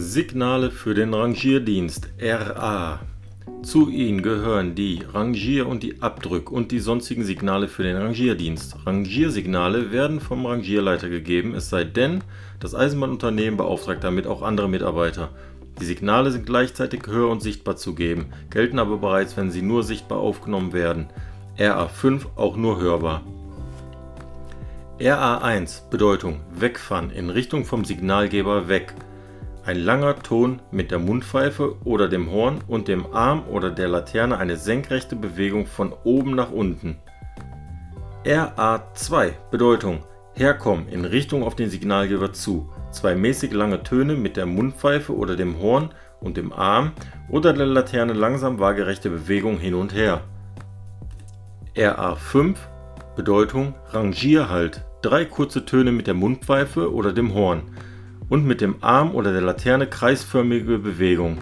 Signale für den Rangierdienst RA. Zu ihnen gehören die Rangier- und die Abdrück- und die sonstigen Signale für den Rangierdienst. Rangiersignale werden vom Rangierleiter gegeben, es sei denn, das Eisenbahnunternehmen beauftragt damit auch andere Mitarbeiter. Die Signale sind gleichzeitig hör- und sichtbar zu geben, gelten aber bereits, wenn sie nur sichtbar aufgenommen werden. RA5 auch nur hörbar. RA1 Bedeutung Wegfahren in Richtung vom Signalgeber weg. Ein langer Ton mit der Mundpfeife oder dem Horn und dem Arm oder der Laterne eine senkrechte Bewegung von oben nach unten. RA2 Bedeutung Herkommen in Richtung auf den Signalgeber zu. Zwei mäßig lange Töne mit der Mundpfeife oder dem Horn und dem Arm oder der Laterne langsam waagerechte Bewegung hin und her. RA5 Bedeutung Rangierhalt. Drei kurze Töne mit der Mundpfeife oder dem Horn und mit dem Arm oder der Laterne kreisförmige Bewegung.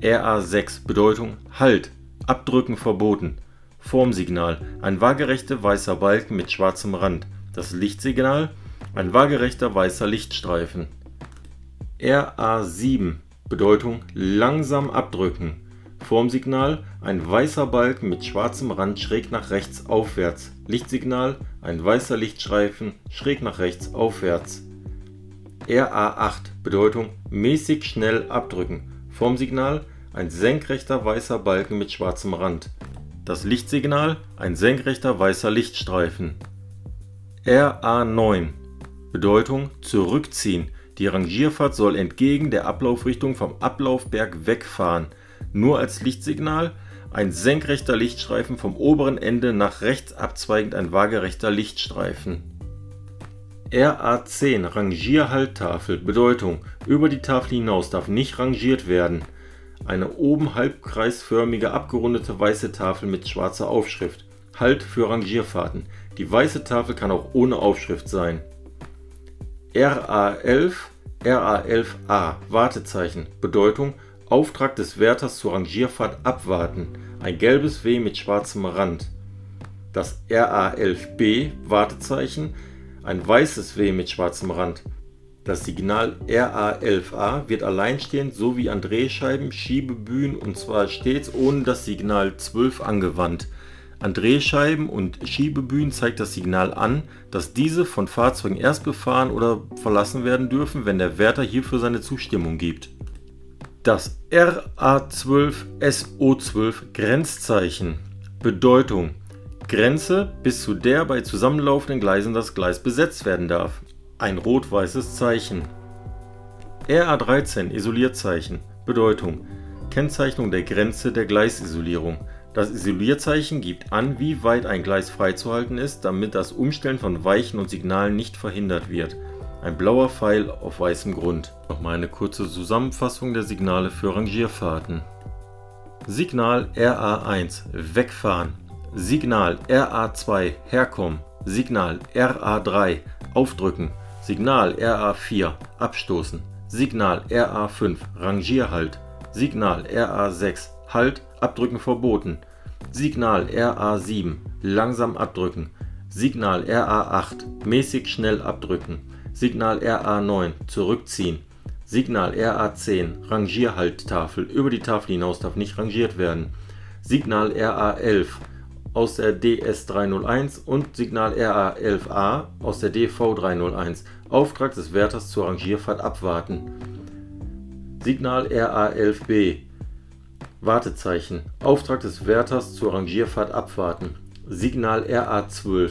RA6 Bedeutung Halt, Abdrücken verboten. Formsignal, ein waagerechter weißer Balken mit schwarzem Rand. Das Lichtsignal, ein waagerechter weißer Lichtstreifen. RA7 Bedeutung langsam abdrücken. Formsignal, ein weißer Balken mit schwarzem Rand schräg nach rechts aufwärts. Lichtsignal, ein weißer Lichtstreifen schräg nach rechts aufwärts. RA8 Bedeutung mäßig schnell abdrücken. Formsignal ein senkrechter weißer Balken mit schwarzem Rand. Das Lichtsignal ein senkrechter weißer Lichtstreifen. RA9 Bedeutung zurückziehen. Die Rangierfahrt soll entgegen der Ablaufrichtung vom Ablaufberg wegfahren. Nur als Lichtsignal ein senkrechter Lichtstreifen vom oberen Ende nach rechts abzweigend ein waagerechter Lichtstreifen. RA10 Rangierhalttafel Bedeutung über die Tafel hinaus darf nicht rangiert werden. Eine oben halbkreisförmige abgerundete weiße Tafel mit schwarzer Aufschrift. Halt für Rangierfahrten. Die weiße Tafel kann auch ohne Aufschrift sein. RA11 RA11a Wartezeichen Bedeutung Auftrag des Wärters zur Rangierfahrt abwarten. Ein gelbes W mit schwarzem Rand. Das RA11b Wartezeichen ein weißes W mit schwarzem Rand. Das Signal RA11A wird alleinstehend sowie an Drehscheiben, Schiebebühnen und zwar stets ohne das Signal 12 angewandt. An Drehscheiben und Schiebebühnen zeigt das Signal an, dass diese von Fahrzeugen erst befahren oder verlassen werden dürfen, wenn der Wärter hierfür seine Zustimmung gibt. Das RA12 SO12 Grenzzeichen Bedeutung Grenze, bis zu der bei zusammenlaufenden Gleisen das Gleis besetzt werden darf. Ein rot-weißes Zeichen. RA13 Isolierzeichen. Bedeutung. Kennzeichnung der Grenze der Gleisisolierung. Das Isolierzeichen gibt an, wie weit ein Gleis freizuhalten ist, damit das Umstellen von Weichen und Signalen nicht verhindert wird. Ein blauer Pfeil auf weißem Grund. Nochmal eine kurze Zusammenfassung der Signale für Rangierfahrten. Signal RA1 Wegfahren Signal RA2 herkommen, Signal RA3 aufdrücken, Signal RA4 abstoßen, Signal RA5 Rangierhalt, Signal RA6 Halt abdrücken verboten, Signal RA7 langsam abdrücken, Signal RA8 mäßig schnell abdrücken, Signal RA9 zurückziehen, Signal RA10 Rangierhalttafel über die Tafel hinaus darf nicht rangiert werden, Signal RA11 aus der DS301 und Signal RA11A aus der DV301. Auftrag des Wärters zur Rangierfahrt abwarten. Signal RA11B Wartezeichen. Auftrag des Wärters zur Rangierfahrt abwarten. Signal RA12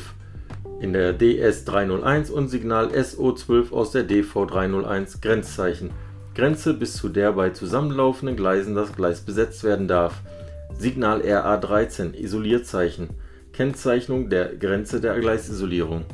in der DS301 und Signal SO12 aus der DV301 Grenzzeichen. Grenze bis zu der bei zusammenlaufenden Gleisen das Gleis besetzt werden darf. Signal RA13 Isolierzeichen. Kennzeichnung der Grenze der Gleisisolierung